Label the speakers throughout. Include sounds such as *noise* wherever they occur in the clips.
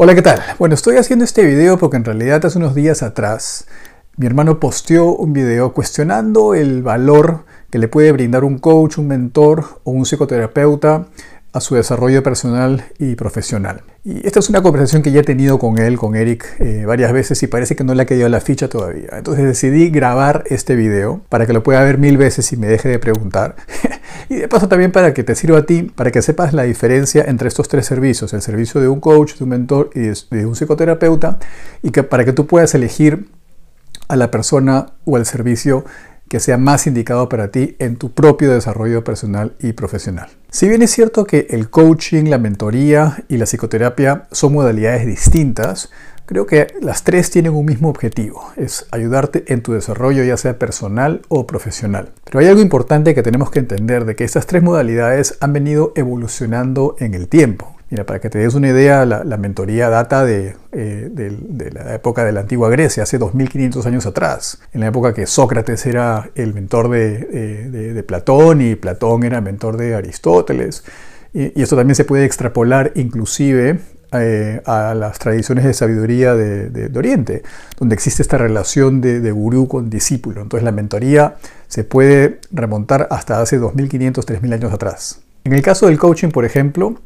Speaker 1: Hola, ¿qué tal? Bueno, estoy haciendo este video porque en realidad hace unos días atrás mi hermano posteó un video cuestionando el valor que le puede brindar un coach, un mentor o un psicoterapeuta su desarrollo personal y profesional. Y esta es una conversación que ya he tenido con él, con Eric, eh, varias veces y parece que no le ha quedado la ficha todavía. Entonces decidí grabar este video para que lo pueda ver mil veces y me deje de preguntar. *laughs* y de paso también para que te sirva a ti, para que sepas la diferencia entre estos tres servicios, el servicio de un coach, de un mentor y de un psicoterapeuta, y que para que tú puedas elegir a la persona o el servicio que sea más indicado para ti en tu propio desarrollo personal y profesional. Si bien es cierto que el coaching, la mentoría y la psicoterapia son modalidades distintas, creo que las tres tienen un mismo objetivo, es ayudarte en tu desarrollo ya sea personal o profesional. Pero hay algo importante que tenemos que entender de que estas tres modalidades han venido evolucionando en el tiempo. Mira, para que te des una idea, la, mentoría data de, eh, de, la época de la antigua Grecia, hace 2500 años atrás, en la época que Sócrates era el mentor de, Platón y Platón era mentor de Aristóteles. Y, esto también se puede extrapolar inclusive eh, a las tradiciones de sabiduría de, Oriente, donde existe esta relación de, gurú con discípulo. Entonces la mentoría se puede remontar hasta hace 2500, 3000 años atrás. En el caso del coaching, por ejemplo,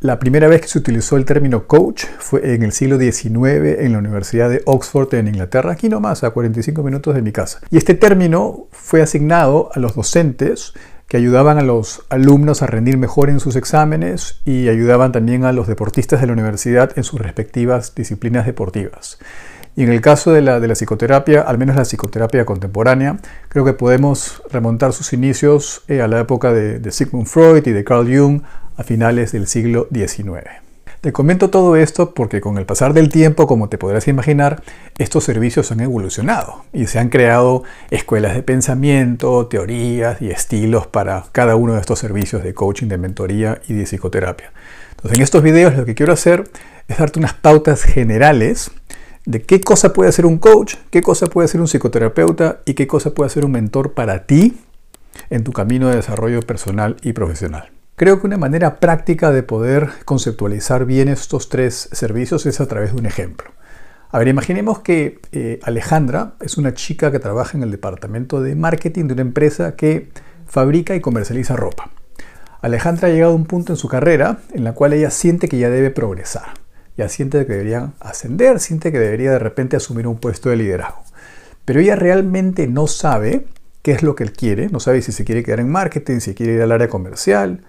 Speaker 1: la primera vez que se utilizó el término coach fue en el siglo XIX en la Universidad de Oxford en Inglaterra, aquí nomás a 45 minutos de mi casa. Y este término fue asignado a los docentes que ayudaban a los alumnos a rendir mejor en sus exámenes y ayudaban también a los deportistas de la universidad en sus respectivas disciplinas deportivas. Y en el caso de la, psicoterapia, al menos la psicoterapia contemporánea, creo que podemos remontar sus inicios eh, a la época de, de Sigmund Freud y de Carl Jung, a finales del siglo XIX. Te comento todo esto porque con el pasar del tiempo, como te podrás imaginar, estos servicios han evolucionado y se han creado escuelas de pensamiento, teorías y estilos para cada uno de estos servicios de coaching, de mentoría y de psicoterapia. Entonces en estos videos lo que quiero hacer es darte unas pautas generales de qué cosa puede hacer un coach, qué cosa puede hacer un psicoterapeuta y qué cosa puede hacer un mentor para ti en tu camino de desarrollo personal y profesional. Creo que una manera práctica de poder conceptualizar bien estos tres servicios es a través de un ejemplo. A ver, imaginemos que eh, Alejandra es una chica que trabaja en el departamento de marketing de una empresa que fabrica y comercializa ropa. Alejandra ha llegado a un punto en su carrera en la cual ella siente que ya debe progresar, ya siente que debería ascender, siente que debería de repente asumir un puesto de liderazgo. Pero ella realmente no sabe qué es lo que él quiere, no sabe si se quiere quedar en marketing, si quiere ir al área comercial,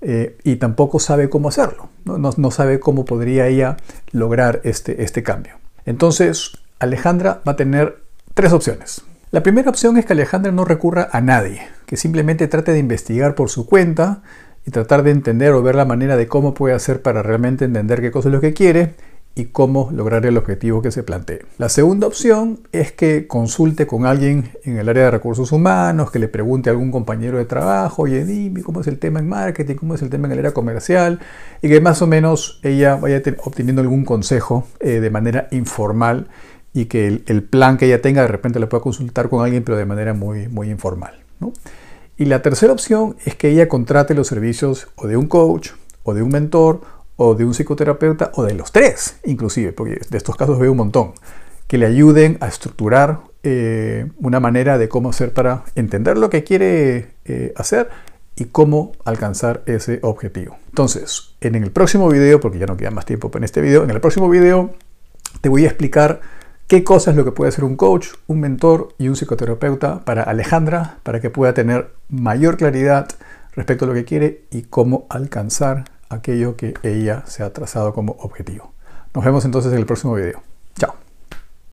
Speaker 1: eh, y tampoco sabe cómo hacerlo, ¿no? sabe cómo podría ella lograr este, este cambio. Entonces, Alejandra va a tener tres opciones. La primera opción es que Alejandra no recurra a nadie, que simplemente trate de investigar por su cuenta y tratar de entender o ver la manera de cómo puede hacer para realmente entender qué cosa es lo que quiere y cómo lograr el objetivo que se plantee. La segunda opción es que consulte con alguien en el área de recursos humanos, que le pregunte a algún compañero de trabajo, oye, dime cómo es el tema en marketing, cómo es el tema en el área comercial, y que más o menos ella vaya obteniendo algún consejo eh, de manera informal y que el, plan que ella tenga de repente lo pueda consultar con alguien, pero de manera muy, muy informal. Y la tercera opción es que ella contrate los servicios o de un coach o de un mentor o de un psicoterapeuta o de los tres, inclusive, porque de estos casos veo un montón, que le ayuden a estructurar eh, una manera de cómo hacer para entender lo que quiere eh, hacer y cómo alcanzar ese objetivo. Entonces, en el próximo video, porque ya no queda más tiempo en este video, en el próximo video te voy a explicar qué cosas es lo que puede hacer un coach, un mentor y un psicoterapeuta para Alejandra, para que pueda tener mayor claridad respecto a lo que quiere y cómo alcanzar aquello que ella se ha trazado como objetivo. Nos vemos entonces en el próximo video. Chao.